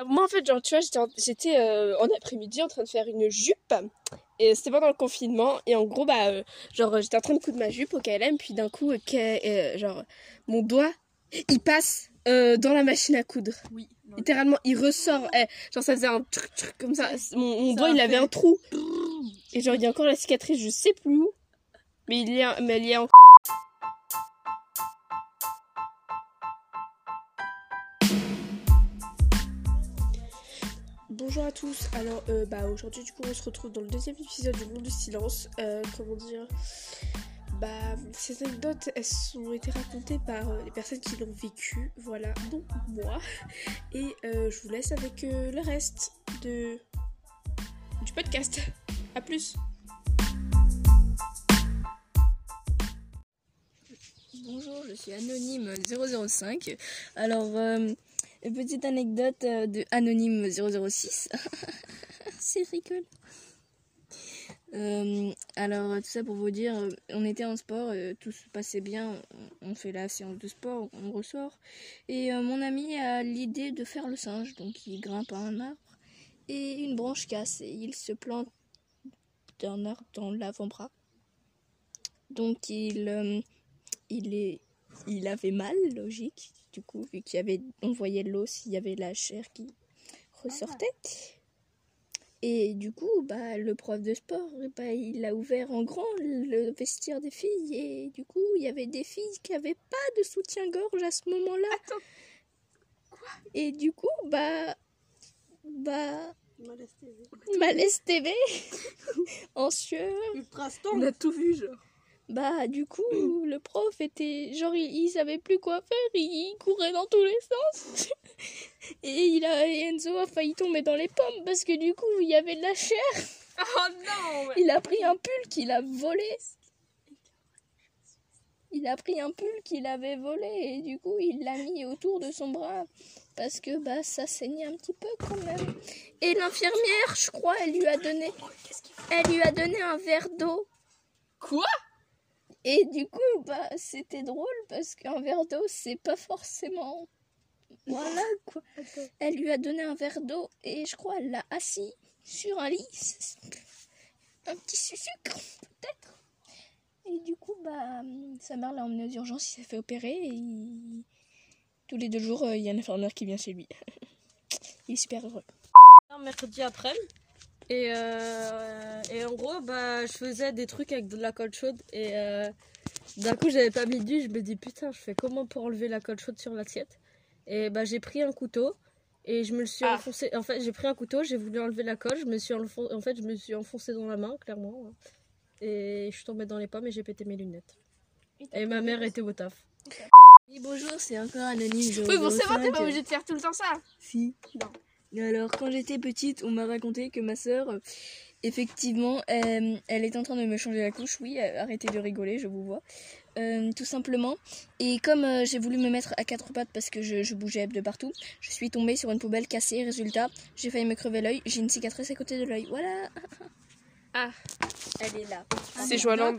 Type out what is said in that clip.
Ah, Moi, en fait, genre, tu vois, j'étais euh, en après-midi en train de faire une jupe. Et c'était pendant le confinement. Et en gros, bah, euh, genre, j'étais en train de coudre ma jupe au KLM. Puis d'un coup, euh, euh, genre, mon doigt, il passe dans la machine à coudre. Oui. Littéralement, il ressort. eh, genre, ça faisait un truc, truc comme ça. Mon, mon Ça doigt, a il avait un trou. Et genre, il y a encore la cicatrice, je sais plus où. Mais il y a, mais elle y est encore. Bonjour à tous. Alors, euh, bah aujourd'hui, du coup, on se retrouve dans le deuxième épisode du Monde du Silence. Euh, comment dire? Bah, ces anecdotes, elles ont été racontées par euh, les personnes qui l'ont vécu. Voilà, donc moi. Et je vous laisse avec le reste de du podcast. À plus. Bonjour, je suis Anonyme 005. Alors, une petite anecdote euh, de Anonyme 006. C'est rigolo. Euh, alors, tout ça pour vous dire, euh, on était en sport, tout se passait bien, on fait la séance de sport, on ressort. Et mon ami a l'idée de faire le singe, donc il grimpe à un arbre et une branche casse et il se plante d'un arbre dans l'avant-bras. Donc il, il est il avait mal, logique, du coup, vu qu'il y avait, on voyait l'os, il y avait la chair qui ressortait. Et du coup, bah, le prof de sport, bah, il a ouvert en grand le vestiaire des filles. Et du coup, il y avait des filles qui n'avaient pas de soutien-gorge à ce moment-là. Attends. Et du coup, bah, bah, Malaise TV. malaise TV, en sueur. Ultra On a tout vu, genre. Bah, du coup, le prof était. Genre, il, il savait plus quoi faire, il, courait dans tous les sens. Et il a, Enzo a failli tomber dans les pommes parce que du coup, il y avait de la chair. Oh non Il a pris un pull qu'il a volé. Il a pris un pull qu'il avait volé et du coup, il l'a mis autour de son bras parce que bah ça saignait un petit peu quand même. Et l'infirmière, je crois, elle lui a donné elle lui a donné un verre d'eau. Quoi? Et du coup, bah, c'était drôle parce qu'un verre d'eau, c'est pas forcément. Voilà quoi. Elle lui a donné un verre d'eau et je crois elle l'a assis sur un lit. Un petit sucre, peut-être. Et du coup, bah, sa mère l'a emmené aux urgences, il s'est fait opérer et il- tous les deux jours, euh, il y a un infirmière qui vient chez lui. il est super heureux. Un mercredi après. Et, euh, et en gros, bah, je faisais des trucs avec de la colle chaude. Et euh, d'un coup, j'avais pas mis d'huile. Je me dis, putain, je fais comment pour enlever la colle chaude sur l'assiette? Et bah, j'ai pris un couteau. Et je me le suis Ah. enfoncé. En fait, j'ai pris un couteau, j'ai voulu enlever la colle. Je me suis enfoncé, en fait, je me suis enfoncé dans la main, clairement. Et je suis tombée dans les pommes et j'ai pété mes lunettes. Et ma mère était au taf. Oui, bonjour, c'est encore Anonyme. Oui, bon, c'est bon, t'es 005. pas obligé de faire tout le temps ça. Si. Non. Alors, quand j'étais petite, on m'a raconté que ma sœur, effectivement, euh, elle est en train de me changer la couche. Oui, euh, arrêtez de rigoler, je vous vois. Euh, tout simplement. Et comme euh, j'ai voulu me mettre à quatre pattes parce que je, je bougeais de partout, je suis tombée sur une poubelle cassée. Résultat, j'ai failli me crever l'œil. J'ai une cicatrice à côté de l'œil. Voilà. Ah. Elle est là. C'est Joaland.